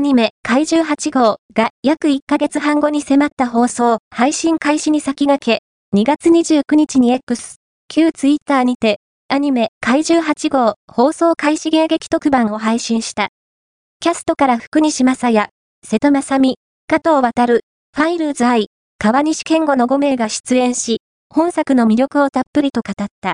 アニメ怪獣8号が約1ヶ月半後に迫った放送、配信開始に先駆け、2月29日に X、旧ツイッターにて、アニメ怪獣8号放送開始迎撃特番を配信した。キャストから福西正也、瀬戸正美、加藤渡る、ファイルズズ愛、川西健吾の5名が出演し、本作の魅力をたっぷりと語った。